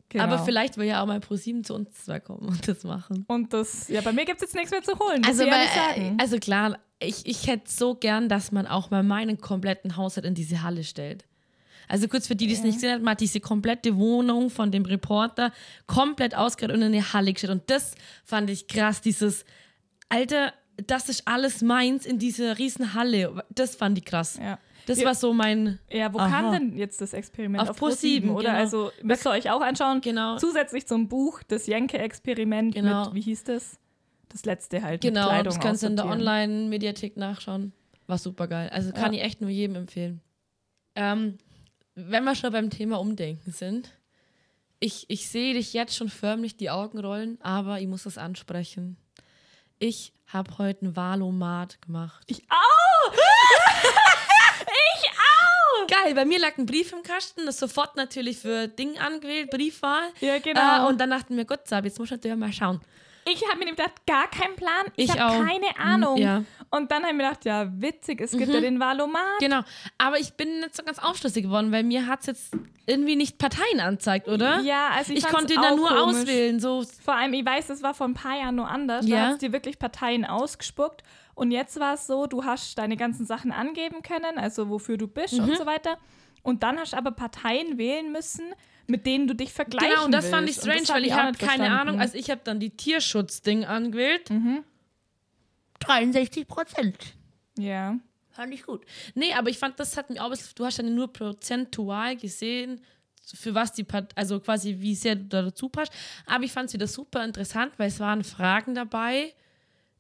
Genau. Aber vielleicht will ja auch mal ProSieben zu uns zwei kommen und das machen. Und das, ja, bei mir gibt es jetzt nichts mehr zu holen. Also, weil, äh, also klar, ich, ich hätte so gern, dass man auch mal meinen kompletten Haushalt in diese Halle stellt. Also kurz für die, die es nicht gesehen haben, man hat diese komplette Wohnung von dem Reporter komplett ausgeräumt und in eine Halle gestellt. Und das fand ich krass, dieses, Alter, das ist alles meins in dieser riesen Halle. Das fand ich krass. ja. Das Ja. war so mein, Ja, wo Aha. kam denn jetzt das Experiment? Auf Pro7, Pro7, oder? genau. Also müsst ihr euch auch anschauen. Genau. Zusätzlich zum Buch, das Jenke-Experiment Genau. mit, wie hieß das? Das letzte halt. mit genau, Kleidung das kannst du in der. Online-Mediathek nachschauen. War super geil. Also kann Ja. ich echt nur jedem empfehlen. Ähm, wenn wir schon beim Thema Umdenken sind, ich, ich sehe dich jetzt schon förmlich die Augen rollen, aber ich muss das ansprechen. Ich habe heute ein Valomat gemacht. Ich auch! Geil, bei mir lag ein Brief im Kasten, das sofort natürlich für Ding angewählt, Briefwahl. Ja, genau. Äh, und dann dachten wir, Gott, Sab, jetzt muss ich natürlich mal schauen. Ich habe mir gedacht, gar keinen Plan. Ich, Ich habe keine Ahnung. Mm, ja. Und dann habe ich mir gedacht, ja, witzig, es gibt ja den Valomat. Genau, aber ich bin nicht so ganz aufschlüssig geworden, weil mir hat es jetzt irgendwie nicht Parteien anzeigt, oder? Ja, also ich, ich konnte auch da nur komisch. auswählen, so Vor allem, ich weiß, es war vor ein paar Jahren nur anders. Da Ja. hat es dir wirklich Parteien ausgespuckt. Und jetzt war es so, du hast deine ganzen Sachen angeben können, also wofür du bist Mhm. und so weiter. Und dann hast du aber Parteien wählen müssen, mit denen du dich vergleichen Genau, und das fand ich willst. Strange, weil ich habe keine verstanden. Ahnung. Also ich habe dann die Tierschutzding angewählt Mhm. 63 Prozent. Ja. Fand ich gut. Nee, aber ich fand, das hat mir auch du hast ja nur prozentual gesehen, für was die Part, also quasi wie sehr du da dazu passt. Aber ich fand es wieder super interessant, weil es waren Fragen dabei.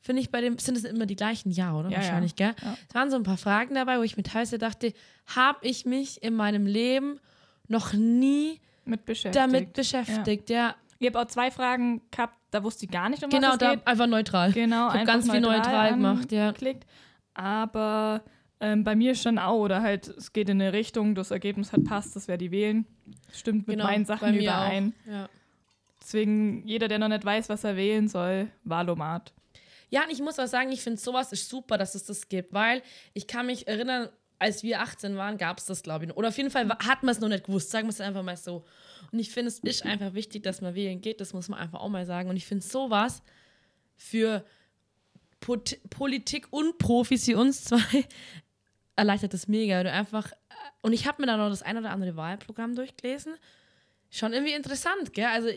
Finde ich bei dem, sind es immer die gleichen? Ja, oder? Ja, Wahrscheinlich, ja. gell? Es waren so ein paar Fragen dabei, wo ich mir teilweise dachte, habe ich mich in meinem Leben noch nie Mit beschäftigt. damit beschäftigt, ja. Ich habe auch zwei Fragen gehabt, da wusste ich gar nicht, um Genau, was es da geht. einfach neutral. Genau, ich habe ganz viel neutral gemacht, ja. Klickt. Aber ähm, bei mir schon auch, oder halt, es geht in eine Richtung, das Ergebnis hat passt, das werde ich wählen. Stimmt mit meinen Genau, bei Sachen überein. Ja. Deswegen, jeder, der noch nicht weiß, was er wählen soll, Wahlomat. Ja, und ich muss auch sagen, ich finde sowas ist super, dass es das gibt, weil ich kann mich erinnern, als wir 18 waren, gab es das, glaube ich. noch. Oder auf jeden Fall hat man es noch nicht gewusst, sagen wir es einfach mal so. Und ich finde, es ist einfach wichtig, dass man wählen geht, das muss man einfach auch mal sagen. Und ich finde sowas für Pot Politik und Profis wie uns zwei erleichtert das mega. Du einfach, und ich habe mir dann noch das ein oder andere Wahlprogramm durchgelesen. Schon irgendwie interessant, gell? Also,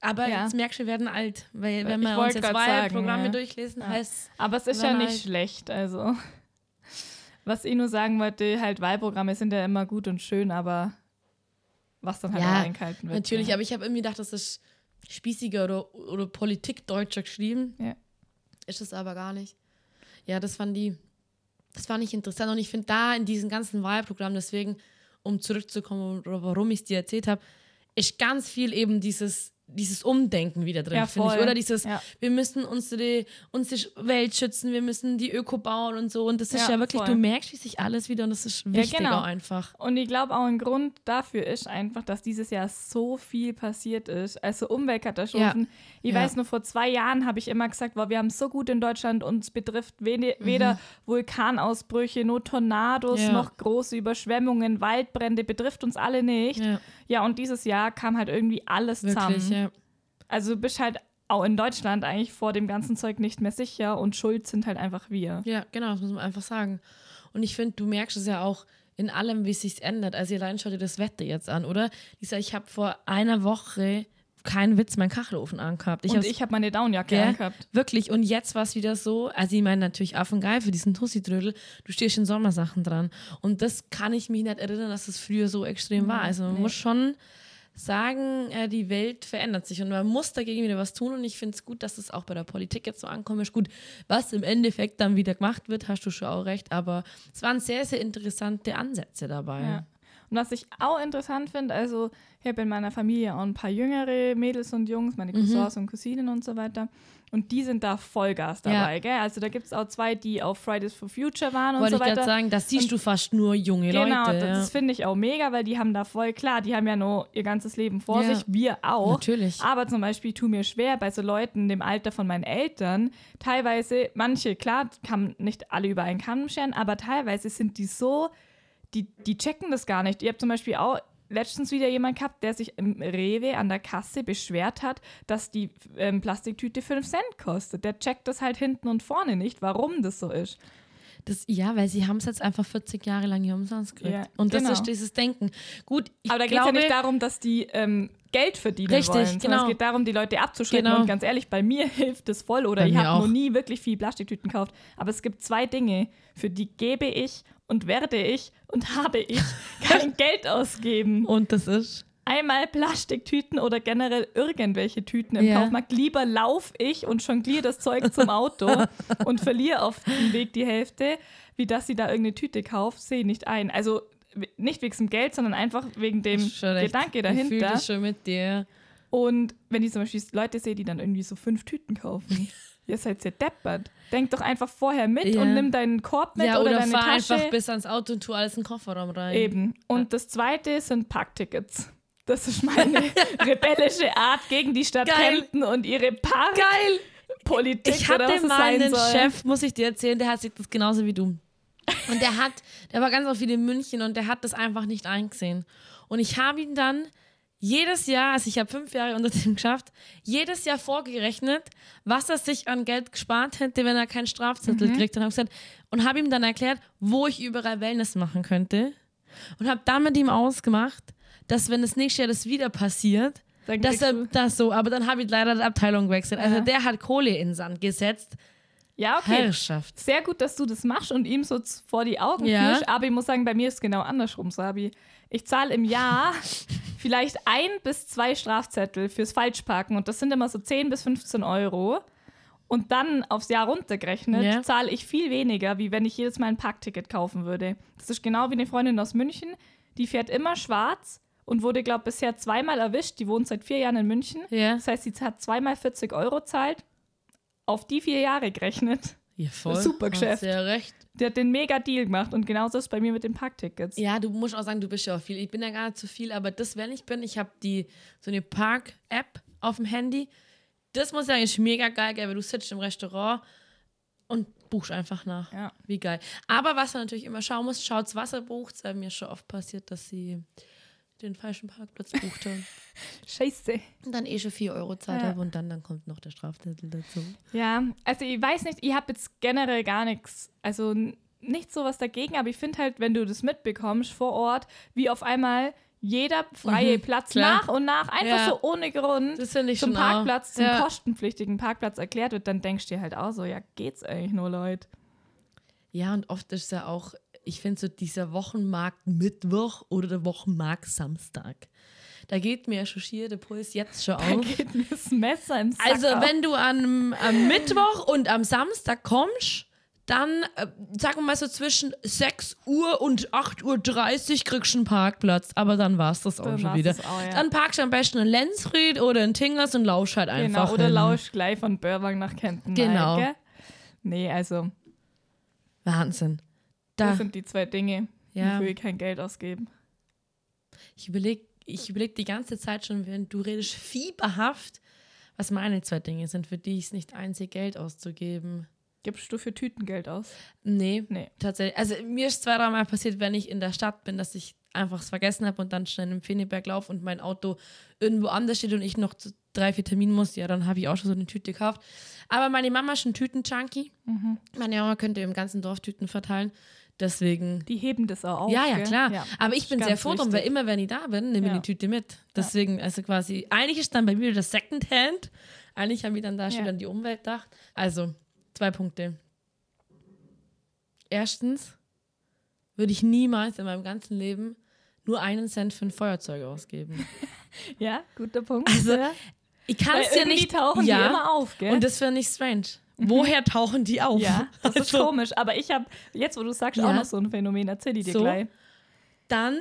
aber Ja. jetzt merkst du, wir werden alt, weil wenn wir uns jetzt sagen, Wahlprogramme ja. durchlesen, heißt Aber es ist ja man nicht halt- schlecht, also. Was ich nur sagen wollte, halt Wahlprogramme sind ja immer gut und schön, aber was dann halt Ja, auch eingehalten wird. Natürlich, ja. aber ich habe irgendwie gedacht, das ist spießiger oder, oder Politikdeutscher geschrieben. Ja. Ist es aber gar nicht. Ja, das fand die, das fand ich interessant und ich finde da in diesem ganzen Wahlprogramm, deswegen, um zurückzukommen, warum ich es dir erzählt habe, ist ganz viel eben dieses, dieses Umdenken wieder drin, Ja, finde ich. Oder dieses, Ja. wir müssen unsere, unsere Welt schützen, wir müssen die Öko bauen und so. Und das ist Ja, ja, wirklich, voll. du merkst sich alles wieder und das ist wichtiger genau. einfach. Und ich glaube auch ein Grund dafür ist einfach, dass dieses Jahr so viel passiert ist. Also Umweltkatastrophen. Ich weiß nur, vor zwei Jahren habe ich immer gesagt, boah, wir haben so gut in Deutschland, uns betrifft wede- weder Vulkanausbrüche, noch Tornados, Mhm. Noch große Überschwemmungen, Waldbrände, betrifft uns alle nicht. Ja, Ja, und dieses Jahr kam halt irgendwie alles wirklich, zusammen. Ja. Also du bist halt auch in Deutschland eigentlich vor dem ganzen Zeug nicht mehr sicher und schuld sind halt einfach wir. Ja, genau, das muss man einfach sagen. Und ich finde, du merkst es ja auch in allem, wie es sich ändert. Also allein schau dir das Wetter jetzt an, oder? Lisa, ich habe vor einer Woche keinen Witz meinen Kachelofen angehabt. Ich und ich habe meine Downjacke Gell? angehabt. Wirklich, und jetzt war es wieder so, also ich meine natürlich affengeil für diesen Tussi-Trödel, du stehst in Sommersachen dran. Und das kann ich mich nicht erinnern, dass es früher so extrem war. Also man nee. muss schon sagen, äh, die Welt verändert sich und man muss dagegen wieder was tun. Und ich finde es gut, dass es auch bei der Politik jetzt so ankommt. Ist gut, was im Endeffekt dann wieder gemacht wird, hast du schon auch recht. Aber es waren sehr, sehr interessante Ansätze dabei. Ja. Und was ich auch interessant finde, also ich habe in meiner Familie auch ein paar jüngere Mädels und Jungs, meine Cousins und Cousinen und so weiter. Und die sind da Vollgas dabei, gell? Also da gibt es auch zwei, die auf Fridays for Future waren und Wollte so ich gerade weiter. sagen, das siehst du fast nur junge Genau, Leute. das, das finde ich auch mega, weil die haben da voll, klar, die haben ja nur ihr ganzes Leben vor Ja. sich, wir ja. auch. Natürlich. Aber zum Beispiel tu mir schwer bei so Leuten im Alter von meinen Eltern, teilweise, manche, klar, kann nicht alle über einen Kamm scheren, aber teilweise sind die so, die, die checken das gar nicht. Ihr habt zum Beispiel auch letztens wieder jemand gehabt, der sich im Rewe an der Kasse beschwert hat, dass die ähm, Plastiktüte 5 Cent kostet. Der checkt das halt hinten und vorne nicht, warum das so ist. Das, ja, weil sie haben es jetzt einfach 40 Jahre lang hier umsonst gekriegt. Ja, und das genau. ist dieses Denken. Gut, ich Aber da geht es glaube, ja nicht darum, dass die ähm, Geld verdienen Richtig, wollen. genau. Es geht darum, die Leute abzuschrecken. Genau. Und ganz ehrlich, bei mir hilft es voll. Oder Bei ich habe noch nie wirklich viel Plastiktüten gekauft. Aber es gibt zwei Dinge, für die gebe ich und werde ich und habe ich kein Geld ausgeben. und das ist. Einmal Plastiktüten oder generell irgendwelche Tüten im Ja. Kaufmarkt. Lieber lauf ich und jongliere das Zeug zum Auto und verliere auf dem Weg die Hälfte, wie dass sie da irgendeine Tüte kauft, sehe ich nicht ein. Also nicht wegen dem Geld, sondern einfach wegen dem. Gedanke Ich fühle dahinter. schon mit dir. Und wenn ich zum Beispiel Leute sehe, die dann irgendwie so fünf Tüten kaufen, ihr seid ja deppert. Denk doch einfach vorher mit Ja. und nimm deinen Korb mit ja, oder, oder, deine fahr Tasche. einfach bis ans Auto und tu alles in den Kofferraum rein. Eben. Und das zweite sind Parktickets. Das ist meine rebellische Art gegen die Stadt Geil. Kempten und ihre Geil! Parkpolitik Ich oder was hatte mal einen soll. Chef, muss ich dir erzählen, der hat sich das genauso wie du. Und der hat, der war ganz auf viel in München und der hat das einfach nicht eingesehen. Und ich habe ihn dann jedes Jahr, also ich habe fünf Jahre unter dem geschafft, jedes Jahr vorgerechnet, was er sich an Geld gespart hätte, wenn er keinen Strafzettel kriegt. Und habe gesagt, und habe ihm dann erklärt, wo ich überall Wellness machen könnte. Und habe dann mit ihm ausgemacht, dass wenn das nächste Jahr das wieder passiert, Dann dass er das so, aber dann habe ich leider die Abteilung gewechselt. Also Ja. der hat Kohle in den Sand gesetzt. Ja, okay. Herrschaft. Sehr gut, dass du das machst und ihm so vor die Augen Ja. führst. Aber ich muss sagen, bei mir ist es genau andersrum, Sabi. Ich zahle im Jahr vielleicht ein bis zwei Strafzettel fürs Falschparken und das sind immer so 10 bis 15 Euro. Und dann aufs Jahr runtergerechnet Ja. zahle ich viel weniger, wie wenn ich jedes Mal ein Parkticket kaufen würde. Das ist genau wie eine Freundin aus München, die fährt immer schwarz und wurde, glaube ich, bisher zweimal erwischt. Die wohnt seit vier Jahren in München. Ja. Das heißt, sie hat zweimal 40 Euro zahlt. Auf die vier Jahre gerechnet. Ja, voll. Super Hast Geschäft. Ja, recht. Der hat den mega Deal gemacht und genauso ist es bei mir mit den Parktickets. Ja, du musst auch sagen, du bist ja auch viel. Ich bin ja gar nicht so viel, aber das, wenn ich bin, ich habe die so eine Park-App auf dem Handy. Das muss ja eigentlich mega geil gell, weil du sitzt im Restaurant und buchst einfach nach. Ja. Wie geil. Aber was man natürlich immer schauen muss, schaut's Wasser bucht, weil mir schon oft passiert, dass sie den falschen Parkplatz bucht haben. Scheiße. und dann eh schon 4 Euro zahlt Ja. habe und dann, dann kommt noch der Strafzettel dazu. Ja, also ich weiß nicht, ich habe jetzt generell gar nichts, also nicht so was dagegen, aber ich finde halt, wenn du das mitbekommst vor Ort, wie auf einmal jeder freie Platz Mhm. klar. nach und nach einfach Ja. so ohne Grund zum Parkplatz, auch. zum ja. kostenpflichtigen Parkplatz erklärt wird, dann denkst du dir halt auch so, ja, geht's eigentlich nur, Leute? Ja, und oft ist ja auch, ich finde so dieser Wochenmarkt Mittwoch oder der Wochenmarkt Samstag. Da geht mir schon schier der Puls jetzt schon Da auf. geht mir das Messer im Sack Also, auf. wenn du am, am Mittwoch und am Samstag kommst, dann, äh, sagen wir mal so zwischen 6 Uhr und 8.30 Uhr kriegst du einen Parkplatz. Aber dann war es das auch Dann schon wieder. auch, ja. Dann parkst du am besten in Lenzfried oder in Tingers und lausch halt einfach. Genau, oder hin. lausch gleich von Börwang nach Kempten. Genau. Gell? Nee, also, Wahnsinn. Das Da, sind die zwei Dinge, Ja. wofür ich kein Geld ausgeben. ich überlege ich überleg die ganze Zeit schon, wenn du redest fieberhaft, was meine zwei Dinge sind, für die ich es nicht einsehe, Geld auszugeben. Gibst du für Tüten Geld aus? Nee, Nee. tatsächlich. Also mir ist zwei, dreimal passiert, wenn ich in der Stadt bin, dass ich einfach es vergessen habe und dann schnell im Feneberg laufe und mein Auto irgendwo anders steht und ich noch zu drei, vier Terminen muss, ja, dann habe ich auch schon so eine Tüte gekauft. Aber meine Mama ist ein Tüten-Junkie. Meine Mama könnte im ganzen Dorf Tüten verteilen. Deswegen. Die heben das auch auf. ja, ja, klar. Ja. Aber ich bin sehr froh drum, weil immer, wenn ich da bin, nehme ich Ja. die Tüte mit. Deswegen, also quasi, eigentlich ist dann bei mir das Secondhand. Eigentlich haben wir dann da schon Ja. an die Umwelt gedacht. Also, zwei Punkte. Erstens würde ich niemals in meinem ganzen Leben nur einen Cent für ein Feuerzeug ausgeben. Ja, guter Punkt. Also, ja. Ich kann es dir irgendwie nicht. tauchen ja, die immer auf, gell? Und das finde ich strange. Woher tauchen die auf? ja, das ist Also, komisch. Aber ich habe, jetzt wo du sagst, Ja. auch noch so ein Phänomen. Erzähl ich dir So. gleich. Dann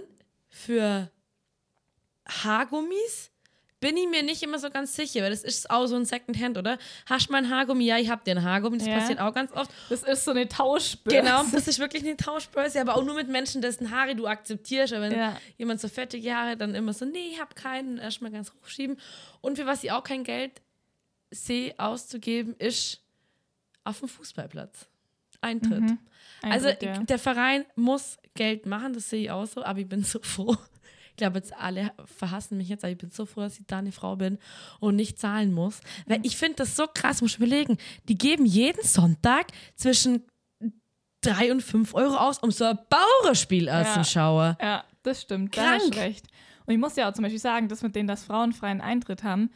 für Haargummis bin ich mir nicht immer so ganz sicher, weil das ist auch so ein Secondhand, oder? Hast du mal ein Haargummi? Ja, ich habe dir ein Haargummi, das Ja. passiert auch ganz oft. Das ist so eine Tauschbörse. Genau, das ist wirklich eine Tauschbörse, aber auch nur mit Menschen, dessen Haare du akzeptierst. Aber wenn Ja. jemand so fettige Haare, dann immer so, nee, ich habe keinen, erstmal ganz hochschieben. Und für was ich auch kein Geld sehe auszugeben, ist auf dem Fußballplatz. Eintritt. Mhm. Also Eintritt, ja. der Verein muss Geld machen, das sehe ich auch so, aber ich bin so froh. Ich glaube, jetzt alle verhassen mich jetzt, aber ich bin so froh, dass ich da eine Frau bin und nicht zahlen muss. Weil Mhm. ich finde das so krass, muss ich überlegen. Die geben jeden Sonntag zwischen drei und fünf Euro aus, um so ein Bauerspiel anzuschauen. Ja, das stimmt. Da hast Krank. recht. Und ich muss ja auch zum Beispiel sagen, dass mit denen das Frauen freien Eintritt haben,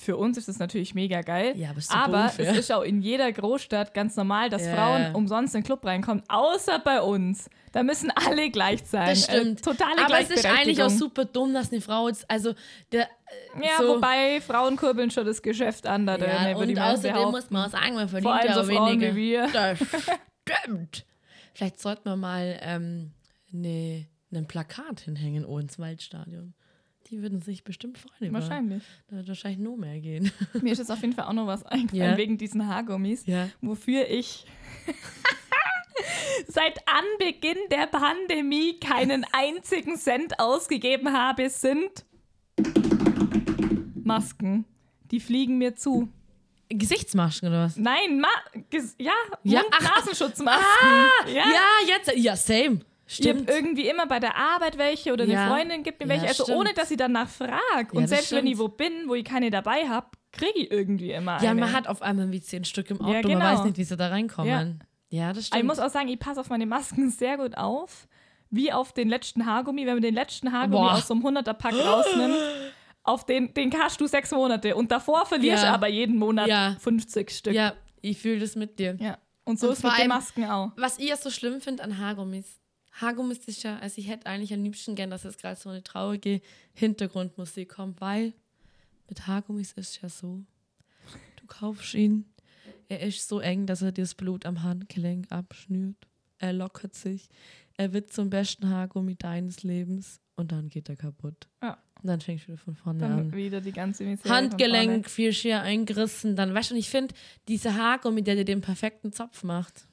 für uns ist das natürlich mega geil. Ja, aber aber es ist auch in jeder Großstadt ganz normal, dass Ja. Frauen umsonst in den Club reinkommen, außer bei uns. Da müssen alle gleich sein. Das stimmt. Äh, totale aber es ist eigentlich auch super dumm, dass eine Frau jetzt, also der, Ja, so, wobei Frauen kurbeln schon das Geschäft an, da ja, drin, und außerdem behaupten. muss man auch sagen, man verdient Vor allem ja so Frauen weniger. wie wir. Das stimmt. Vielleicht sollten wir mal ähm, ne, ein Plakat hinhängen oh, ins Waldstadion. Die würden sich bestimmt freuen. über- Wahrscheinlich. Da wird wahrscheinlich nur mehr gehen. Mir ist jetzt auf jeden Fall auch noch was eingefallen Ja. wegen diesen Haargummis, Ja. wofür ich seit Anbeginn der Pandemie keinen einzigen Cent ausgegeben habe, sind Masken. Die fliegen mir zu. Gesichtsmasken oder was? Nein, Ma ja, Ja, ach, Mund-Nasenschutzmasken. ja. Ja, jetzt. Ja, same. Ich habe Stimmt. irgendwie immer bei der Arbeit welche oder Ja. eine Freundin gibt mir Ja, welche. Also stimmt. ohne, dass ich danach frage. Ja, Und das selbst wenn ich stimmt. wo bin, wo ich keine dabei habe, kriege ich irgendwie immer Ja, eine. man hat auf einmal wie zehn Stück im Auto. Ja, Man genau. weiß nicht, wie sie da reinkommen. Ja, das Aber ich stimmt. muss auch sagen, ich passe auf meine Masken sehr gut auf. Wie auf den letzten Haargummi. Wenn man den letzten Haargummi Boah. aus so einem 100er-Pack rausnimmt, auf den, den hast du sechs Monate. Und davor verlierst Ja. aber jeden Monat Ja. 50 Stück. ja, Ich fühle das mit dir. Ja. Und so Und ist mit den Masken auch. Was ich ja so schlimm finde an Haargummis. Haargummis ist ja, also ich hätte eigentlich am liebsten gern, dass jetzt gerade so eine traurige Hintergrundmusik kommt, weil mit Haargummis ist es ja so, du kaufst ihn, er ist so eng, dass er dir das Blut am Handgelenk abschnürt. Er lockert sich, er wird zum besten Haargummi deines Lebens und dann geht er kaputt. Ja. Und dann fängst du wieder von vorne Dann an. wieder die ganze Misere Handgelenk viel schier eingerissen, dann weißt du, und ich finde, diese Haargummi, der dir den perfekten Zopf macht.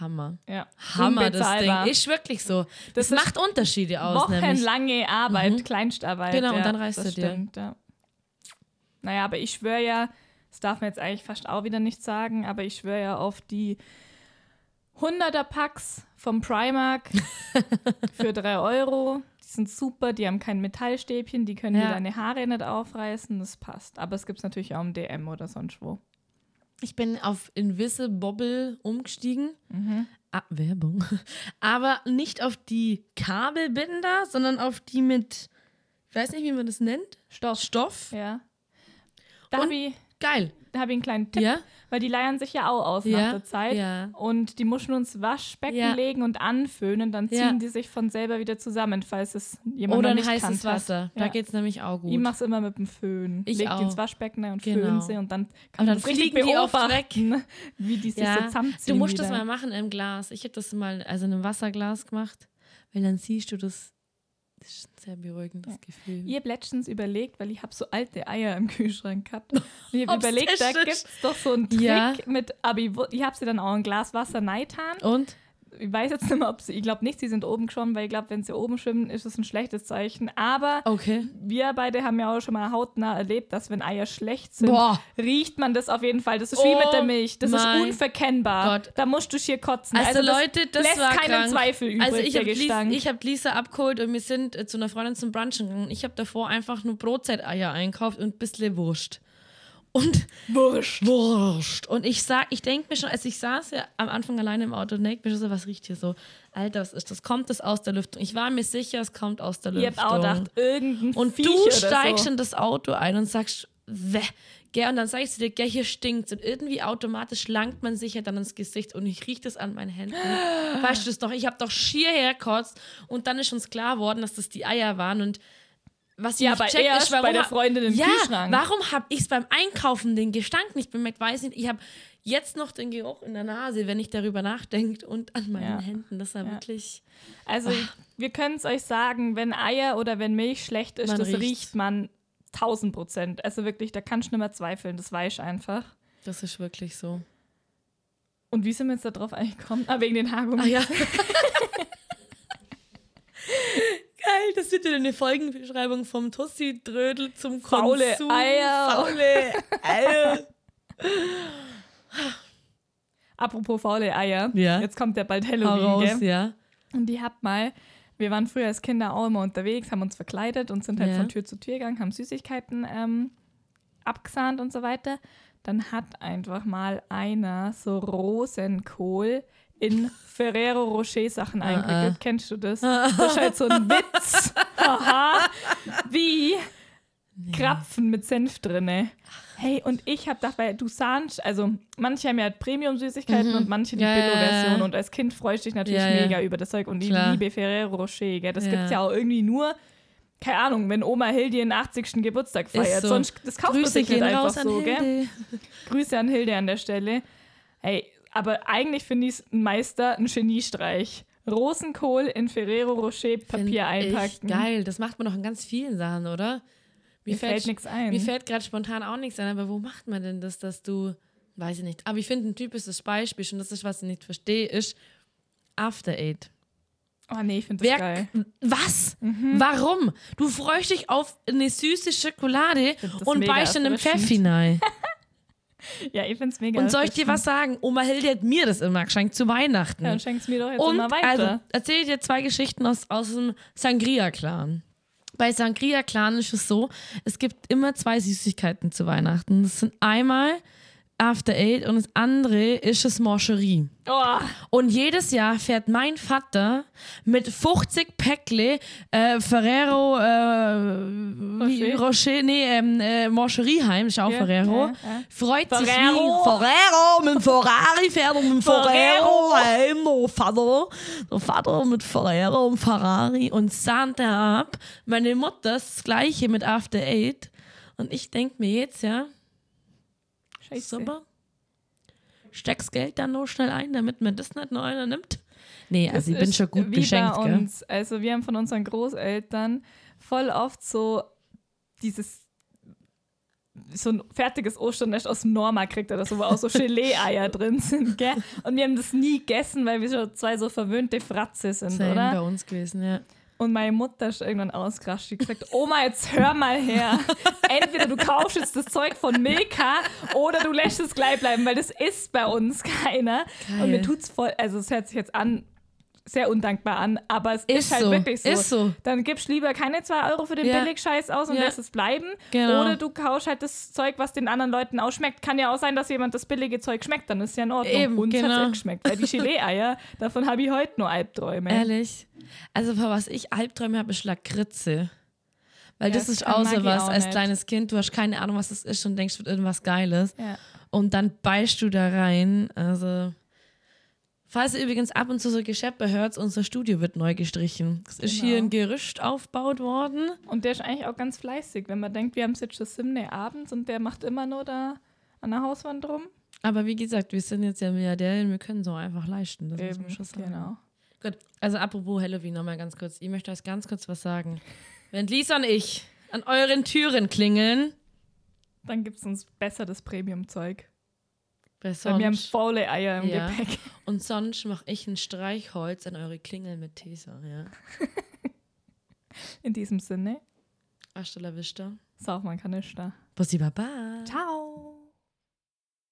Hammer. Ja. Hammer, das. Ding. Ist wirklich so. Das, Das macht Unterschiede aus, nämlich. Wochenlange Arbeit, Mhm. Kleinstarbeit. Genau, und ja, dann reißt du dir. stimmt, Ja. Naja, aber ich schwöre ja, das darf man jetzt eigentlich fast auch wieder nicht sagen, aber ich schwöre ja auf die 100er Packs vom Primark für 3 Euro. Die sind super, die haben kein Metallstäbchen, die können Ja. dir deine Haare nicht aufreißen, das passt. Aber es gibt es natürlich auch im DM oder sonst wo. Ich bin auf Invisible umgestiegen. Mhm. Ah, Werbung. Aber nicht auf die Kabelbinder, sondern auf die mit, ich weiß nicht, wie man das nennt. Stoff. Stoff. Ja. Da habe ich, Geil. da hab ich einen kleinen Tipp, Ja? Weil die leiern sich ja auch aus Ja, nach der Zeit. ja. Und die musst du ins Waschbecken Ja. legen und anföhnen, dann ziehen die sich von selber wieder zusammen, falls es jemand Oder noch nicht heißes Wasser. Da geht es nämlich auch gut. Ich mach's immer mit dem Föhn. Ich Leg die ins auch. Waschbecken und Genau. föhn sie und dann kann man richtig fliegen die beobachten, wie die sich so zusammenziehen Du musst wieder. das mal machen im Glas. Ich habe das mal also in einem Wasserglas gemacht, weil dann siehst du das. Das ist ein sehr beruhigendes Gefühl. Ich habe letztens überlegt, weil ich habe so alte Eier im Kühlschrank gehabt. Und ich habe überlegt, da gibt es doch so einen Trick Ja. mit, aber ich, ich habe sie dann auch in ein Glas Wasser neitan. Und? Ich weiß jetzt nicht mehr, ob sie, ich glaube nicht, sie sind oben geschwommen, weil ich glaube, wenn sie oben schwimmen, ist es ein schlechtes Zeichen. Aber Okay. wir beide haben ja auch schon mal hautnah erlebt, dass wenn Eier schlecht sind, Boah. riecht man das auf jeden Fall. Das ist wie Oh mit der Milch. Das ist unverkennbar. Gott. Da musst du schier kotzen. Also, das Leute, das lässt war keinen krank. Zweifel übrig, Also ich habe Lisa, hab Lisa abgeholt und wir sind äh, zu einer Freundin zum Brunchen gegangen. Ich habe davor einfach nur Brotzeiteier einkauft und ein bisschen Wurst. Und Wurscht. Wurst. Und ich sag, ich denke mir schon, als ich saß ja am Anfang alleine im Auto und denke mir schon so, was riecht hier so? Alter, was ist das? Kommt das aus der Lüftung? Ich war mir sicher, es kommt aus der Ich Lüftung. hab auch gedacht, irgendein Und Viech du steigst so. in das Auto ein und sagst, Wäh. Gell, und dann sag ich zu dir, gell, hier stinkt's. Und irgendwie automatisch langt man sich ja dann ins Gesicht und ich riech das an meinen Händen. weißt du das doch? Ich habe doch schier herkotzt und dann ist uns klar worden, dass das die Eier waren und was ich Ja, aber check, ist, warum bei der Freundin im ja, Kühlschrank. warum habe ich beim Einkaufen den Gestank nicht bemerkt? Weiß nicht. Ich habe jetzt noch den Geruch in der Nase, wenn ich darüber nachdenke und an meinen Ja. Händen. Das war Ja. wirklich. Also, wir können es euch sagen, wenn Eier oder wenn Milch schlecht ist, Man das riecht's. riecht man 1000 Prozent. Also wirklich, da kannst du nicht mehr zweifeln, das weiß ich einfach. Das ist wirklich so. Und wie sind wir jetzt da drauf eingekommen? Ah, wegen den Haargummis. Ah ja. Wird wieder eine Folgenbeschreibung vom Tussi-Drödel zum Faule Konsum. Eier. Faule Eier. Apropos faule Eier. Ja. Jetzt kommt ja bald Hau Halloween, raus, gell? ja. Und ich hab mal, wir waren früher als Kinder auch immer unterwegs, haben uns verkleidet und sind halt Ja. von Tür zu Tür gegangen, haben Süßigkeiten ähm, abgesahnt und so weiter. Dann hat einfach mal einer so Rosenkohl in Ferrero Rocher Sachen eingewickelt. Kennst du das? Das ist halt so ein Witz. Haha. Wie Krapfen mit Senf drinne. Hey, und ich hab gedacht, weil du sahnst, also manche haben ja Premium-Süßigkeiten und manche die Mhm. Ja, ja, Billo-Version. ja. Und als Kind freust du dich natürlich Ja, ja. mega über das Zeug. Und ich Klar. liebe Ferrero Rocher, gell? Das Ja. gibt's ja auch irgendwie nur, keine Ahnung, wenn Oma Hilde ihren 80. Geburtstag feiert. so. Sonst, das kauft man sich nicht einfach so, gell? Hilde. Grüße an Hilde an der Stelle. Hey, aber eigentlich finde ich es ein Meister, ein Geniestreich. Rosenkohl in Ferrero Rocher Papier Find ich einpacken. Geil, das macht man doch in ganz vielen Sachen, oder? Mir fällt nichts ein. Mir fällt gerade spontan auch nichts ein, aber wo macht man denn das, dass du, weiß ich nicht, aber ich finde ein typisches Beispiel, und das ist, was ich nicht verstehe, ist After Eight. Oh nee, ich finde das Wer, geil. was? Mhm. Warum? Du freust dich auf eine süße Schokolade und beißt in einem. Pfeffi rein. Ja, ich finde es mega Und soll ich dir was sagen? Oma Hilde hat mir das immer geschenkt zu Weihnachten. Ja, dann schenkst du mir doch jetzt Und immer weiter. also, erzähle ich dir zwei Geschichten aus, aus dem Sangria-Clan. Bei Sangria-Clan ist es so, es gibt immer zwei Süßigkeiten zu Weihnachten. Das sind einmal After Eight und das andere ist das Morcherie. Oh, Und jedes Jahr fährt mein Vater mit 50 Päckle äh, Ferrero äh, wie, Rocher? Rocher, nee, ähm, äh, Morcherieheim, ist auch Ja, Ferrero. ja, ja. Freut sich Ferrero. wie Ferrero mit dem Ferrari fährt und mit dem Ferrero heim, der Vater. Der Vater mit Ferrero und Ferrari und Santa ab. Meine Mutter ist das gleiche mit After Eight. Und ich denke mir jetzt, ja, scheiße. Super. Steckst Geld dann noch schnell ein, damit mir das nicht noch einer nimmt. Nee, also ich bin schon gut wie beschenkt, bei gell? uns. Also wir haben von unseren Großeltern voll oft so dieses so ein fertiges Osternest aus dem Norma kriegt oder so, wo auch so Gelee-Eier drin sind, gell? Und wir haben das nie gegessen, weil wir schon zwei so verwöhnte Fratze sind, Same oder? bei uns gewesen, ja. Und meine Mutter ist irgendwann ausgerastet. Die gesagt, Oma, jetzt hör mal her. Entweder du kaufst jetzt das Zeug von Milka oder du lässt es gleich bleiben, weil das ist bei uns keiner. Und mir tut's voll, also es hört sich jetzt an, sehr undankbar an, aber es ist, Ist halt so, wirklich so. ist so. Dann gibst lieber keine zwei Euro für den Ja. Billigscheiß aus und Ja. lässt es bleiben. Genau. Oder du kaufst halt das Zeug, was den anderen Leuten ausschmeckt. Kann ja auch sein, dass jemand das billige Zeug schmeckt, dann ist ja in Ordnung. Eben, Uns genau. eh geschmeckt. Weil die Gelee-Eier, davon habe ich heute nur Albträume. Ehrlich. Also, was ich Albträume habe, ist Lakritze. Weil Ja, das das ist auch so was auch als nicht. kleines Kind. Du hast keine Ahnung, was das ist und denkst, es wird irgendwas Geiles. Und dann beißt du da rein. Also, falls ihr übrigens ab und zu so Geschäppe hört, unser Studio wird neu gestrichen. Es ist Genau. hier ein Gerüst aufgebaut worden. Und der ist eigentlich auch ganz fleißig, wenn man denkt, wir haben es jetzt schon siebne abends und der macht immer nur da an der Hauswand rum. Aber wie gesagt, wir sind jetzt ja Milliardäre, wir können so einfach leisten. Das muss man schon sagen. genau. Gut, also apropos Halloween nochmal ganz kurz. Ich möchte euch ganz kurz was sagen. Wenn Lisa und ich an euren Türen klingeln, Dann gibt es uns besser das Premium-Zeug. Bei Weil wir haben sonst, faule Eier im Ja. Gepäck. und sonst mache ich ein Streichholz an eure Klingel mit Tesa. Ja. In diesem Sinne, Hasta la vista. sauf man Kanister. Bussi Baba. Ciao.